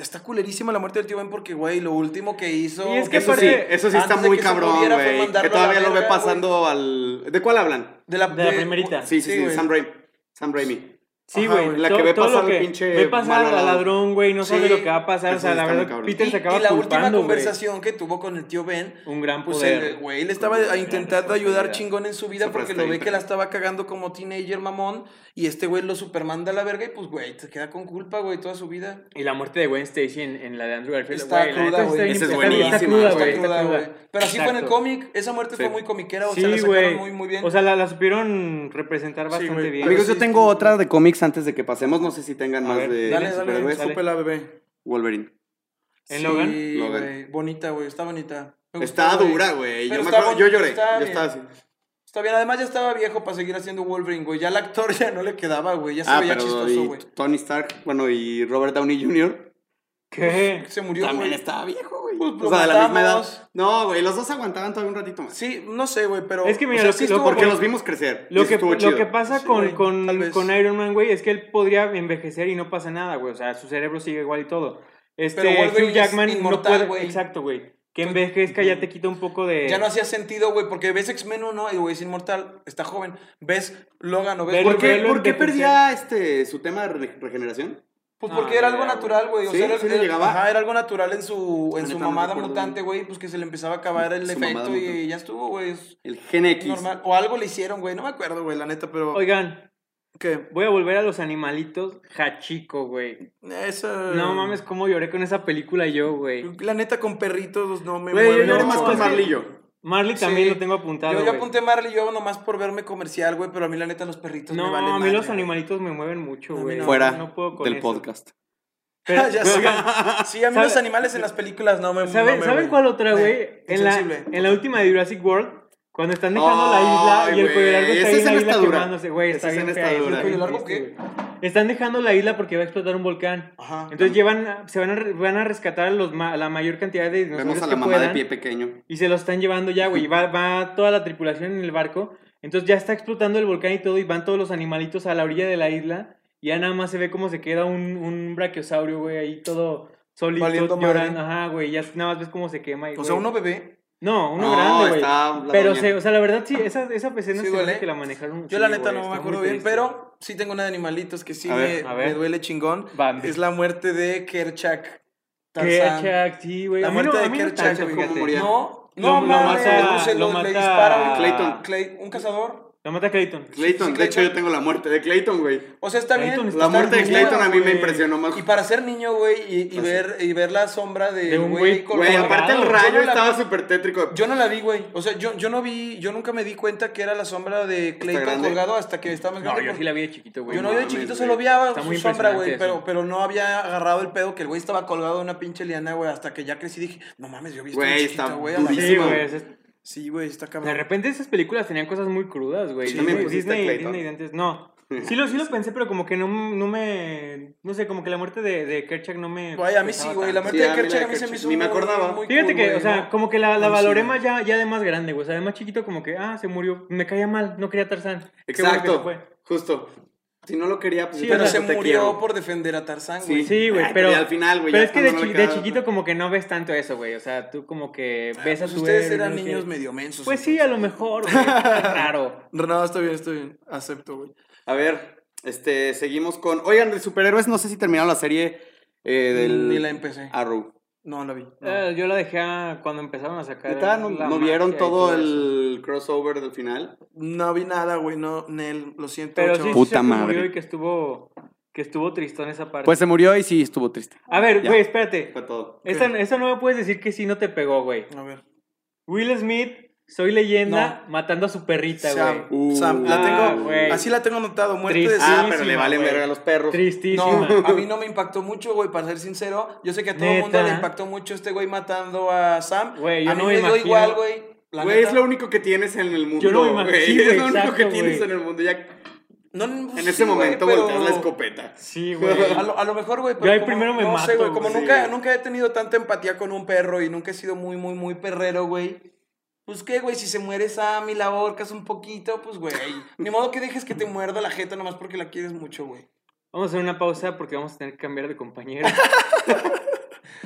está culerísima la muerte del tío Ben porque, güey, lo último que hizo... Y es que Eso sí, eso sí está muy cabrón, güey. Que todavía lo ve pasando al... ¿De cuál hablan? De la, De la primerita. Sí, sí, sí, güey. Sam Raimi. Sam Raimi. Sí, güey. la que ve todo pasar que pinche Ve pasar al ladrón, güey, no sabe Sí, lo que va a pasar. O eso sea, la verdad, cabrón. Peter Y, se acaba y la última culpando, güey. conversación que tuvo con el tío Ben, Un gran pues poder. el güey le estaba intentando ayudar chingón en su vida Super porque lo ve que la estaba cagando como teenager mamón y este güey lo supermanda a la verga y pues güey, te queda con culpa, güey, toda su vida. Y la muerte de Gwen Stacy en, en la de Andrew Garfield. Está la cruda, güey. Esa es buenísima, güey. Pero así fue en el cómic, esa muerte fue muy comiquera, o Sí, sea, la sacaron güey. muy bien. O sea, la, la supieron representar bastante bien. Amigos, yo tengo otra de cómics antes de que pasemos. No sé si tengan A más ver, de dale, dale, superhéroes. dale. escúpela, bebé. Wolverine. ¿En Sí, Logan? Logan. güey, bonita, güey, está bonita. Gustó, Está dura, güey. Yo, yo lloré. está Yo bien. estaba así. Está bien, además ya estaba viejo para seguir haciendo Wolverine, güey. Ya el actor ya no le quedaba, güey, ya se Ah, veía pero chistoso, güey. Tony Stark, bueno, y Robert Downey Jr. ¿Qué? Se murió, también güey. estaba viejo, güey. Pues, o sea, de la misma edad. No, güey, los dos aguantaban todavía un ratito más. Sí, no sé, güey, pero. Es que mira, o sea, lo sí Porque bueno. los vimos crecer. Lo que, lo pasa Sí, con, güey, con, con Iron Man, güey, es que él podría envejecer y no pasa nada, güey. O sea, su cerebro sigue igual y todo. Este, Pero Hugh Jackman es no inmortal, puede... güey. Exacto, güey. Que envejezca ya te quita un poco de... Ya no hacía sentido, güey, porque ves X-Men 1 y güey es inmortal, está joven. Ves Logan o ves ¿Por qué, por qué perdía este, su tema de re- regeneración? Pues Ah, porque era algo natural, güey. O Sí, sea, era, sí le llegaba. ajá, era algo natural en su, en su no mamada mutante, güey. Pues que se le empezaba a acabar el Su efecto y mutante. ya estuvo, güey. Es El Gen X. normal. O algo le hicieron, güey. No me acuerdo, güey, la neta, pero. Oigan, ¿Qué? voy a volver a los animalitos. Hachiko, güey. Esa. No mames, cómo lloré con esa película yo, güey. La neta, con perritos no me Güey, yo lloré no, más con Marlillo. Marley Sí. también lo tengo apuntado, Yo, yo apunté Marley yo nomás por verme comercial, güey, pero a mí la neta los perritos me No, valen a mí madre, los güey. animalitos me mueven mucho, güey. no. Fuera No puedo con del eso. podcast. Pero- ya oigan, Sí, a mí ¿Sabe- los animales en las películas no me ¿Saben, no me, ¿saben cuál otra, güey? En, la, en la última de Jurassic World, cuando están dejando la isla Ay, y el güey, cuello largo está ahí en la isla quemándose, güey. Está bien escena está fea, dura. está ¿El cuello bien largo qué? Están dejando la isla porque va a explotar un volcán. Ajá. Entonces llevan, se van a, van a rescatar a, los, ma- a la mayor cantidad de Vemos dinosaurios a que la mamá de puedan pie pequeño. y se lo están llevando ya, güey. Va, va toda la tripulación en el barco. Entonces ya está explotando el volcán y todo y van todos los animalitos a la orilla de la isla. Y ya nada más se ve cómo se queda un, un brachiosaurio, güey, ahí todo solito Valiendo madre. llorando. Ajá, güey. Ya nada más ves cómo se quema. y, O sea, uno bebé. No, uno No, grande, güey. está Pero, se, o sea, la verdad, sí, esa, esa escena Sí se duele. que la manejaron. Yo sí, la neta güey, no me acuerdo bien, pero sí tengo una de animalitos que sí A ver, me, a ver. me duele chingón. Va. Es la muerte de Kerchak. Tarzán. Chuck, sí, güey. La muerte no, de no Kerchak. No, Lo- no, lo mames, mata- le dispara un Clayton. Clay- un cazador. La mata Clayton. Clayton, Sí, de hecho yo tengo la muerte de Clayton, güey. O sea, está bien. La Está muerte de Clayton a mí me güey. impresionó más. Y para ser niño, güey, y, ver, y ver la sombra de, De un güey güey, colgado. Güey, aparte el Yo no rayo estaba vi. súper tétrico. Yo no la vi, güey. O sea, yo, yo no vi, yo nunca me di cuenta que era la sombra de Clayton colgado hasta que estaba más No, grande. yo porque- sí la vi de chiquito, güey. Yo no, no yo de chiquito güey. solo vi Está su muy sombra, güey, pero, pero no había agarrado el pedo que el güey estaba colgado de una pinche liana, güey, hasta que ya crecí y dije, no mames, yo vi esto Güey, chiquito, está güey. Sí, durísimo. verga". güey. está cabrón. De repente esas películas tenían cosas muy crudas, güey. Sí, Disney, Disney. Disney antes, no. Sí lo, sí lo pensé, pero como que no, no me... No sé, como que la muerte de, de Kerchak no me... Güey, a mí sí, güey, la muerte Sí, de Kerchak a mí se me hizo ni me acordaba. muy Fíjate cool, que, o sea, ¿no? como que la, la valoré más ya, ya de más grande, güey. O sea, de más chiquito como que, ah, se murió. Me caía mal, no quería Tarzán. Qué bueno que se Exacto, fue. justo. Si no lo quería, pues Sí, yo Pero se murió quiero. por defender a Tarzán, Sí. güey. Sí, güey, Ay, pero... al final, güey. Pero ya es que de, chi- chiquito como que no ves tanto eso, güey. O sea, tú como que ves a Pues tu ustedes eran niños medio mensos. Pues sí, a lo mejor, güey. Claro. No, está bien, está bien. Acepto, güey. A ver, este, seguimos con. Oigan, de superhéroes, no sé si terminaron la serie eh, del. Ni la empecé. Arrow. No la vi. no. Eh, yo la dejé cuando empezaron a sacar. ¿Neta? ¿No, la no vieron todo el crossover del final? No vi nada, güey. No, Nel, lo siento. Pero sí, Puta madre. murió y que estuvo, que estuvo tristón esa parte. Pues se murió y sí estuvo triste. a ver, ya. güey, espérate. Fue todo. Esta, esta no me puedes decir que sí no te pegó, güey. A ver. Will Smith, soy leyenda, matando a su perrita, Sam, güey. Uh. Sam, la Ah, tengo, güey. así la tengo anotado, muerte Triste. de Ah, pero le valen verga a los perros. Tristísima. No, a mí no me impactó mucho, güey, para ser sincero. Yo sé que a todo el mundo le impactó mucho este güey matando a Sam. Güey, yo a mí no me me dio igual, güey. Güey, es lo único que tienes en el mundo. Yo no me imagino- sí, es lo único que tienes en el mundo. Ya No, en pues ese sí, güey, momento pero- volteas la escopeta. Sí, güey. A lo, a lo mejor, güey, Yo pero ahí como- primero me no sé, mato, güey, como güey. nunca, nunca he tenido tanta empatía con un perro y nunca he sido muy, muy, muy perrero, güey. Pues qué, güey, si se muere Sam y la ahorcas un poquito, pues, güey. Ni modo que dejes que te muerda la jeta nomás porque la quieres mucho, güey. Vamos a hacer una pausa porque vamos a tener que cambiar de compañero.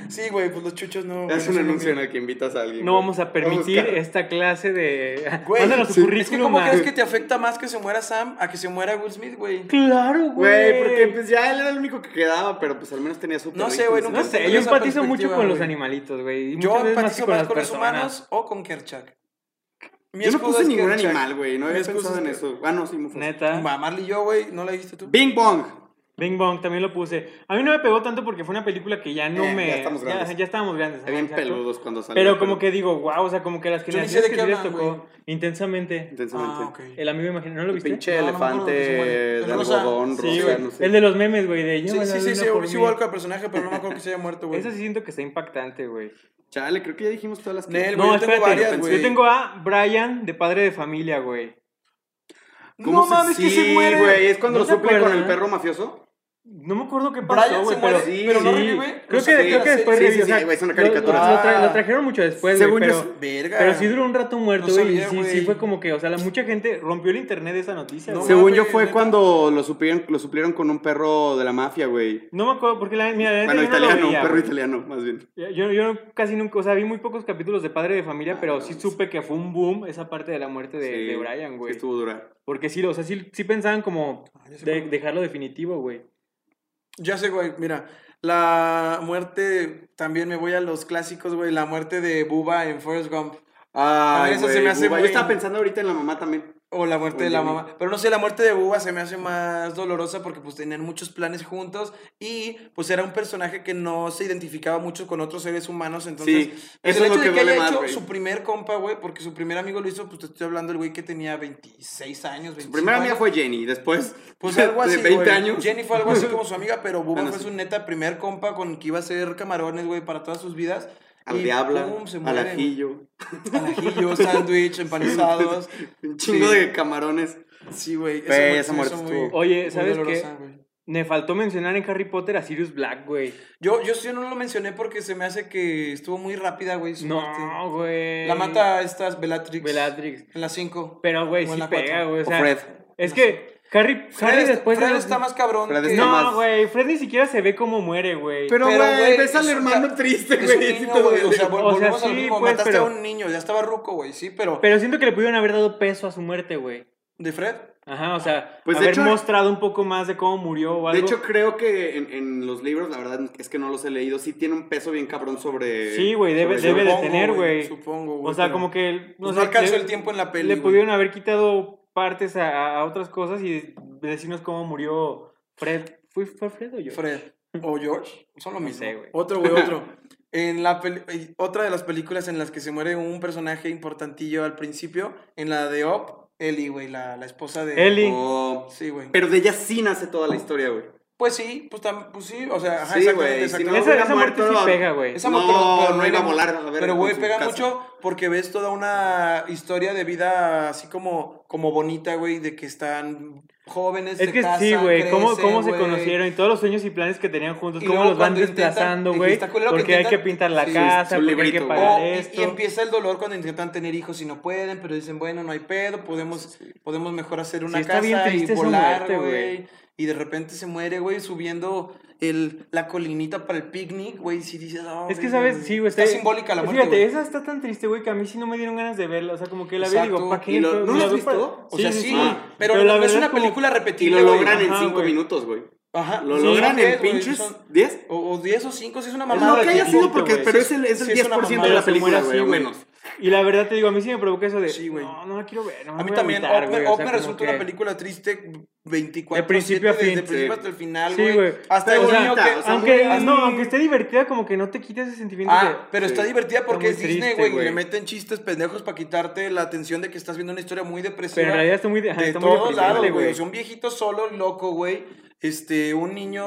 Sí, güey, pues los chuchos no. Es un no anuncio en el que invitas a alguien. No güey. vamos a permitir esta clase de... Güey, Mándanos sí. Es que, ¿cómo crees que te afecta más que se muera Sam a que se muera Will Smith, güey? Claro, güey. Güey, porque pues ya él era el único que quedaba, pero pues al menos tenía su No sé, güey, No nunca sé, Tengo yo empatizo mucho con los animalitos, güey. Yo empatizo más con los humanos o con Kerchak. Mi Yo no puse ningún Kerchak. animal, güey. No había pensado en es eso. Ah, no, sí, Mufasa. Neta. Ma- Marley y yo, güey, ¿no la dijiste tú? Bing Bong. Bing Bong también lo puse. A mí no me pegó tanto porque fue una película que ya no Eh, me. ya estamos grandes. Ya, estábamos grandes. Está bien peludos cuando salió. Pero como que digo, wow, o sea, como que las Yo generaciones de que qué sí les tocó güey. intensamente. Intensamente. Ah. El amigo imaginario, ¿no lo El viste? pinche No, no elefante muere. de El rosa. algodón, Sí, rosa, no sé. El de los memes, güey, de Sí, llévala sí, de sí, sí, sí, mí. igual con el personaje, pero no me acuerdo que se haya muerto, güey. Esa sí siento que está impactante, güey. Chale, creo que ya dijimos todas las que... Nel, No, yo tengo espérate. varias, güey. Yo tengo a Brian de padre de familia, güey. ¿Cómo No mames, que se Sí, muere. güey, es cuando ¿No lo suple con el perro mafioso. No me acuerdo qué Brian pasó, güey, pero muere, sí, pero no revive. Creo que, creo que después sí, revivió, sí, o sea, güey, es una caricatura. Lo, lo tra- lo trajeron mucho después, Según güey, yo pero, Verga. pero sí duró un rato muerto, güey, y sí, fue como que, o sea, la mucha gente rompió el internet de esa noticia, No. Según yo fue cuando lo suplieron, lo suplieron con un perro de la mafia, güey. No me acuerdo, porque la, mira, Bueno, yo no lo italiano, veía, un perro italiano, más bien. Yo, yo casi nunca, o sea, vi muy pocos capítulos de Padre de Familia, pero sí supe que fue un boom esa parte de la muerte de, Sí, de Brian, güey. sí Estuvo dura. Porque sí, o sea, sí, sí pensaban como Ah, dejarlo definitivo, güey. Ya sé, güey, mira. La muerte, también me voy a los clásicos, güey. La muerte de Buba en Forrest Gump. Ay, eso se me hace muy- Yo estaba pensando ahorita en la mamá también. O la muerte O de la mamá. Pero no sé, la muerte de Buba se me hace más dolorosa porque pues tenían muchos planes juntos y pues era un personaje que no se identificaba mucho con otros seres humanos. Entonces, Sí, eso el es lo hecho que de que duele haya más, hecho güey. su primer compa, güey, porque su primer amigo lo hizo, pues te estoy hablando del güey que tenía 26 años, 25 Su primera amiga fue Jenny, después Pues algo así, de 20 güey. años. Jenny fue algo así como su amiga, pero Buba Bueno, fue sí. su neta primer compa con el que iba a ser camarones, güey, para todas sus vidas. Al diablo, al ajillo, Al ajillo, sándwich, empanizados. un chingo Sí. de camarones. Sí, güey. Esa muerte estuvo- Oye, ¿sabes qué? Me faltó mencionar en Harry Potter a Sirius Black, güey. Yo, yo sí no lo mencioné porque se me hace que estuvo muy rápida, güey, su muerte. No, güey. La mata a estas Bellatrix. Bellatrix. En las 5. Pero, güey, sí pega, güey. O O sea, Fred. es que Harry, Harry después Fred de los- está más cabrón. Fred que- está más- No, güey, Fred ni siquiera se ve como muere, güey. Pero, güey, ves al hermano triste, güey. O sea, vol- O sea, volvemos a lo sí, mismo. pues, Mataste pero- a un niño, ya estaba ruco, güey, sí, pero. Pero siento que le pudieron haber dado peso a su muerte, güey. ¿De Fred? Ajá, o sea, Pues, de haber hecho- mostrado un poco más de cómo murió o De algo. hecho, creo que en, en los libros, la verdad es que no los he leído, sí tiene un peso bien cabrón sobre... Sí, güey, debe- debe de tener, güey. Supongo, güey. o sea, pero- como que. Pues sé, no alcanzó le- el tiempo en la peli. Le pudieron haber quitado partes a, a otras cosas y decirnos cómo murió Fred. ¿Fue, fue Fred o yo? Fred o George, son lo No mismo. sé, güey. otro, güey, otro. En la peli- otra de las películas en las que se muere un personaje importantillo al principio, en la de Up, Ellie, güey, la, la esposa de... Ellie. Oh, Sí, güey. pero de ella sí nace toda la historia, güey. Pues sí, pues, tam- pues sí, o sea, ajá, Sí, exactamente, si no. Esa, esa muerte sí pega, güey. Esa No, mo- pero- pero no iba a volar, a ver, Pero, güey, pega casa. mucho porque ves toda una historia de vida así como, como bonita, güey, de que están jóvenes, Es que sí, casan, güey, cómo, cómo se conocieron y todos los sueños y planes que tenían juntos, Y cómo luego los van desplazando, güey, que porque hay que pintar la sí, casa, porque hay que pagar O- y- esto. y, empieza el dolor cuando intentan tener hijos y no pueden, pero dicen, bueno, no hay pedo, podemos, podemos mejor hacer una casa y volar, muerte, güey. Y de repente se muere, güey, subiendo el, la colinita para el picnic, güey, si dices, "Oh, Es que, ¿sabes? Sí, güey. Está simbólica la muerte, Fíjate, esa está tan triste, güey, que a mí sí no me dieron ganas de verla. O sea, como que la veo y digo. ¿para qué? ¿Y lo- no la lo has visto? O sea, sí, Ah, pero, pero la no es una como- película Y repetible, lo güey. logran en Ajá, 5 güey. minutos, güey. Ajá. Lo Sí, logran en pinches son- 10. O, o 10 o 5, sí es una No, mamada. que haya sido porque, pero es el, es el Sí, es una 10% mamada, de la película, así, güey, o güey. menos. Y la verdad te digo, a mí sí me provoca eso de, Sí, güey. no, no la quiero ver. No A mí voy también, güey, me, o sea, resulta que- una película triste 24 De principio a fin. Desde el principio Sí. hasta el final, Sí, güey. güey. Hasta Pero, el o sea, niño que... o sea, Aunque, no, aunque esté divertida, como que no te quita ese sentimiento de... Ah, pero está Sí. divertida porque Está es Disney, güey, y güey. le meten chistes pendejos para quitarte la atención de que estás viendo una historia muy depresiva. Pero en realidad está muy... ajá, de está todos lados, güey. Sea, un viejito solo, loco, güey. Este, un niño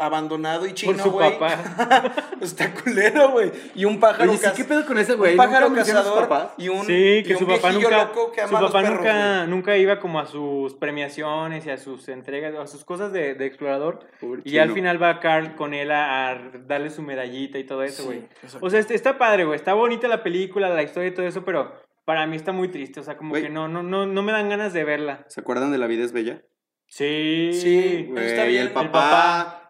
abandonado y chino, Por su güey. papá. Está culero, güey. Y un pájaro Oye, sí, caz- ¿qué pedo con ese güey? Un pájaro ¿Nunca mencionan a sus cazador y un, Sí, y que un su papá viejillo nunca, loco que su ama a los papá perros, nunca, güey. nunca iba como a sus premiaciones y a sus entregas, a sus cosas de, de explorador. Pobre Y ya al chino. final va Carl con él a, a darle su medallita y todo eso, Sí, güey. exacto. o sea, este- está padre, güey. Está bonita la película, la historia y todo eso, pero para mí está muy triste. O sea, como Güey. que no, no, no, no me dan ganas de verla. ¿Se acuerdan de La vida es bella? Sí. Sí. Güey, está y bien, el el papá, papá.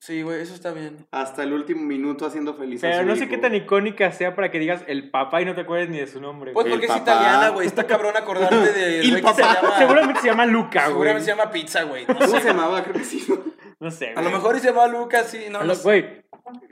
Sí, güey, eso está bien. hasta el último minuto haciendo feliz a Pero su no sé hijo. qué tan icónica sea para que digas el papá y no te acuerdes ni de su nombre. Pues güey. porque El es papá. italiana, güey. Está cabrón acordarte de. El güey que se papá. llama- Seguramente se llama Luca, güey. Seguramente se llama pizza, güey. No ¿Cómo sé. se llamaba? Creo que sí. ¿no? No sé, A lo mejor y se llama Lucas, sí. No, A no, lo- sé. Güey,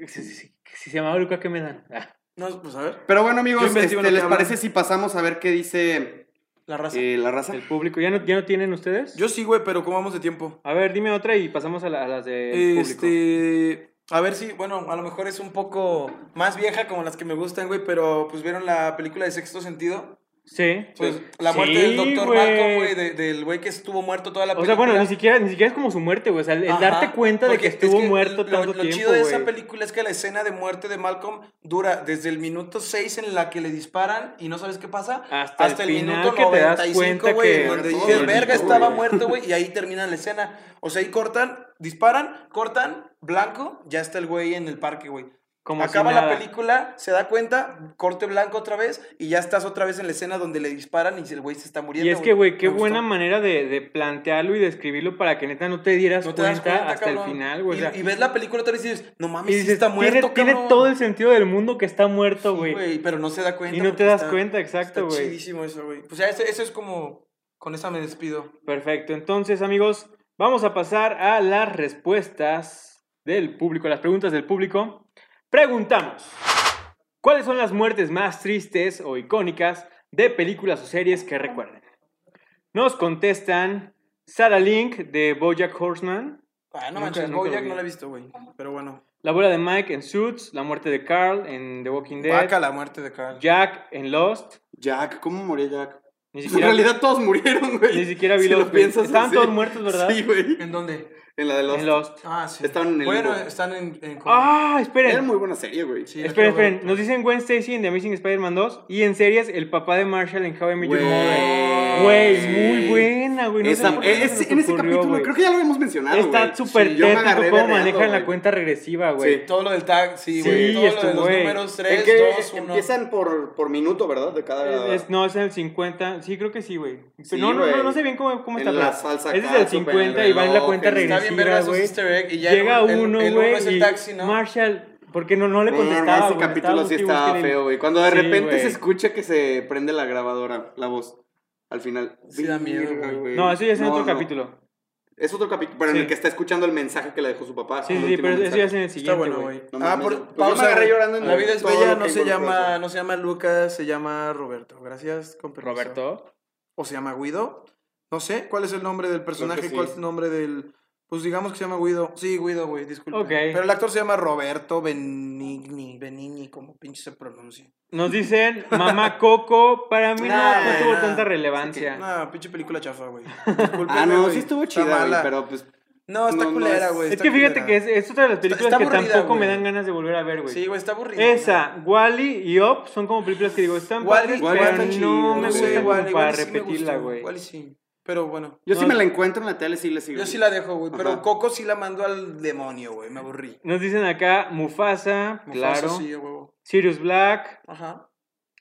si, si- si- si se llamaba Luca, ¿qué me dan? Ah, no, pues a ver. Pero bueno, amigos, Yo investigo este, lo que ¿les hablan. parece si pasamos a ver qué dice La raza. eh, la raza? el público. ¿Ya no, ¿Ya no tienen ustedes? Yo sí, güey, pero ¿cómo vamos de tiempo? A ver, dime otra y pasamos a, la- a las público. Este. A ver si, bueno, a lo mejor es un poco más vieja como las que me gustan, güey, pero pues vieron la película de Sexto Sentido. Sí. Pues la Sí, muerte del doctor güey. Malcolm, güey, de- del güey que estuvo muerto toda la O película. sea, bueno, ni siquiera, ni siquiera es como su muerte, güey. O sea, el, Ajá, darte cuenta de que es estuvo que muerto lo, tanto lo tiempo, chido de esa película es que la escena de muerte de Malcolm dura desde el minuto 6 en la que le disparan y no sabes qué pasa Hasta el el, minuto que te das 95, cuenta güey, donde dices, el verga, estaba güey". muerto, güey, y ahí termina la escena. O sea, ahí cortan, disparan, cortan, blanco, ya está el güey en el parque, güey. Como si Acaba la película, se da cuenta, corte blanco otra vez y ya estás otra vez en la escena donde le disparan y el güey se está muriendo. Y es que, güey, qué gustó. buena manera de, de plantearlo y de escribirlo para que neta no te dieras No te cuenta, hasta cabrón. el final, güey. Y, o sea, y ves la película otra vez y dices, no mames, y sí dices, está muerto, tiene, tiene cabrón". todo el sentido del mundo que está muerto, güey. pero no se da cuenta. y no te das está- cuenta, exacto, güey. chidísimo eso, güey. Pues ya, eso, eso es como, con esa me despido. Perfecto. Entonces, amigos, vamos a pasar a las respuestas del público, las preguntas del público. Preguntamos, ¿cuáles son las muertes más tristes o icónicas de películas o series que recuerden? Nos contestan Sarah Link de Bojack Horseman, Ah, no Nunca- manches, nunca lo Bojack no la he visto, güey. Pero bueno. la abuela de Mike en Suits, la muerte de Carl en The Walking Dead, Vaca la muerte de Carl. Jack en Lost, Jack, ¿cómo murió Jack? ni En realidad todos murieron, güey. ni siquiera vi Si lo Lost. güey. piensas Estaban así. todos muertos, ¿verdad? Sí, güey. ¿En dónde? En la de. En Lost. Ah, sí. Estaban en el Bueno, están en... en Ah, esperen. Era muy buena serie, güey. Sí, esperen, esperen. Nos dicen Gwen Stacy en The Amazing Spider-Man 2 y en series el papá de Marshall en How I Met Your Güey. Mother. Güey, Sí. muy buena, güey. No Esa- es- en ese ocurrió, capítulo, güey. creo que ya lo habíamos mencionado. Está súper Sí, tétrico cómo manejan la cuenta regresiva, güey. Sí. Todo lo del tag, sí, Sí, güey. todo lo de los números Es 3, que 2, 1. empiezan por, por minuto, ¿verdad? De cada. Es- no, es en el 50. Sí, creo que sí, güey. Sí, no, no, no, no sé bien cómo, cómo En está. la salsa es el súper 50 y va en la cuenta regresiva, güey. easter egg y ya Llega uno, güey. Marshall, porque no, no le No, no, no, contestaba, ese capítulo sí estaba feo, güey. Cuando de Sí, repente se escucha que se prende la grabadora, la voz. Al final. Sí da miedo, güey. No, eso ya es en No, otro no. capítulo. Es otro capítulo, pero Sí. en el que está escuchando el mensaje que le dejó su papá. Sí, sí, pero eso ya es en el Está siguiente, bueno, güey. güey. No ah, por, pues yo me agarré llorando en La vida es bella, no se llama, no se llama Lucas, se llama Roberto. Gracias, con permiso. Roberto. o se llama Guido. No sé, ¿cuál es el nombre del personaje? sí. ¿Cuál es el nombre del...? Pues digamos que se llama Guido. Sí, Guido, güey, disculpe. Pero el actor se llama Roberto Benigni, Benigni, como pinche se pronuncia. Nos dicen Mamá Coco. Para mí no, Nah, no tuvo nah. tanta relevancia. No, pinche película chafa, güey. Ah, no, sí estuvo chida, güey, pero pues. No, está no, culera, güey. Es que fíjate culera. que es, es otra de las películas está que aburrida, tampoco me dan ganas de volver a ver, güey. Sí, güey, está aburrida. Esa, Wally y Up son como películas que digo, están Wall-E padres, Wall-E pero está no chido, me no igual, para repetirla, güey. Igual y sí. Pero bueno. Yo sí No, me la encuentro en la tele, sí le sigo. Yo sí la dejo, güey. Pero Ajá. Coco sí la mando al demonio, güey. Me aburrí. Nos dicen acá Mufasa, Mufasa, claro. Sí. Sirius Black, Ajá.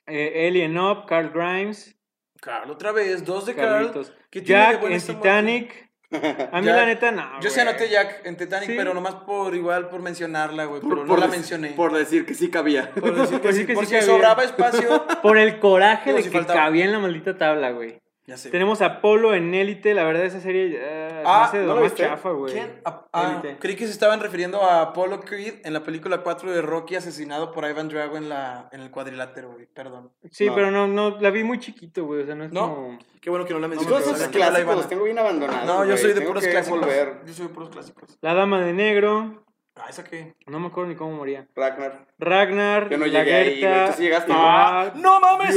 eh, Alien Up, Carl Grimes, Carl, otra vez. Dos de Carl. Carlitos. ¿Qué tiene de Jack en? Titanic. A mí Jack. la neta no. Yo sí anoté Jack en Titanic, Sí. pero nomás por igual, por mencionarla, güey. Pero Por- no por la mencioné. Por decir que sí cabía. Por decir que Por sí, decir que por sí si cabía. sobraba espacio. Por el coraje de si que faltaba. cabía en la maldita tabla, güey. Ya sé. Tenemos a Polo en Élite, la verdad esa serie eh, Ah, ¿no lo viste? chafa, güey. ¿Quién? Ah, ah, Élite. creí que se estaban refiriendo a Apollo Creed en la película 4 de Rocky asesinado por Ivan Drago en, la, en el cuadrilátero, güey. Perdón. Sí, No. pero no, no, la vi muy chiquito, güey, o sea, no es ¿No? como... Qué bueno que no la esos que no iban clásicos los tengo bien abandonados. No, yo soy de puros clásicos. volver. Yo soy de puros clásicos. La Dama de Negro, Ah, ¿esa qué? no me acuerdo ni cómo moría. Ragnar. Ragnar, Yo no la llegué ahí, güey, Gerta, tú sí llegaste. Ah, ¡No mames!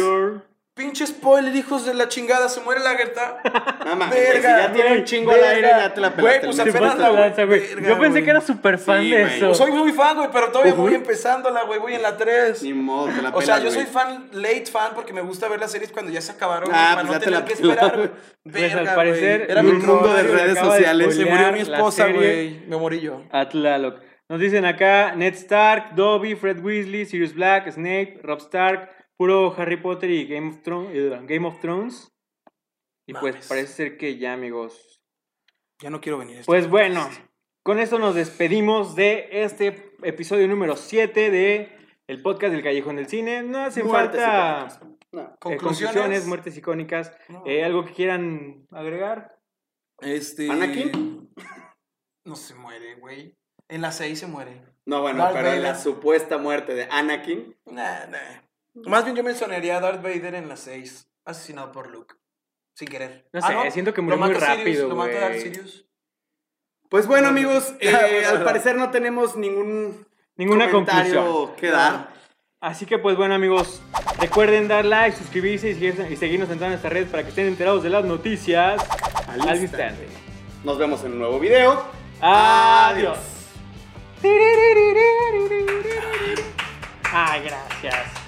Pinche spoiler, hijos de la chingada. Se muere la Gerta. No mames, güey, si Verga, ya tiene güey, un chingo al aire, ya te la Güey, pelaste. pues Se mes apenas la güey. lanza, güey. Yo pensé güey. que era súper fan Sí, de güey. eso. Pues soy muy fan, güey, pero todavía voy Ujú. empezándola, güey. Voy en la 3. Ni modo, te la O sea, yo pelas, soy güey. fan, late fan, porque me gusta ver las series cuando ya se acabaron, Ah, güey, para pues no ya te tener la que pelas. esperar. güey. Pues, al parecer, güey. Era mi un mundo de redes sociales. Se murió mi esposa, güey. Me morí yo. a Tlaloc. Nos dicen acá Ned Stark, Dobby, Fred Weasley, Sirius Black, Snape, Rob Stark, puro Harry Potter y Game of, Thrones, eh, Game of Thrones. Y pues parece ser que ya, amigos. Ya no quiero venir. a este Pues podcast. bueno, con esto nos despedimos de este episodio número 7 de el podcast del Callejón del Cine. No hace Muertes falta. No. eh, conclusiones. conclusiones, muertes icónicas. No. Eh, ¿Algo que quieran agregar? Este. ¿Anakin? No se muere, güey. En la 6 se muere. No, bueno, Darth pero Vader. la supuesta muerte de Anakin. Nah, nah. Más bien yo mencionaría a Darth Vader en la 6, asesinado por Luke. Sin querer. No Ah, sé, siento que murió muy rápido, Lo mata Darth. Sirius. Pues bueno, amigos, eh, al parecer no tenemos ningún Ninguna comentario conclusión. que dar. Así que pues bueno amigos, recuerden dar like, suscribirse y seguir- y seguirnos en todas nuestras redes para que estén enterados de las noticias Al al instante. instante. Nos vemos en un nuevo video. Adiós. Ay, gracias.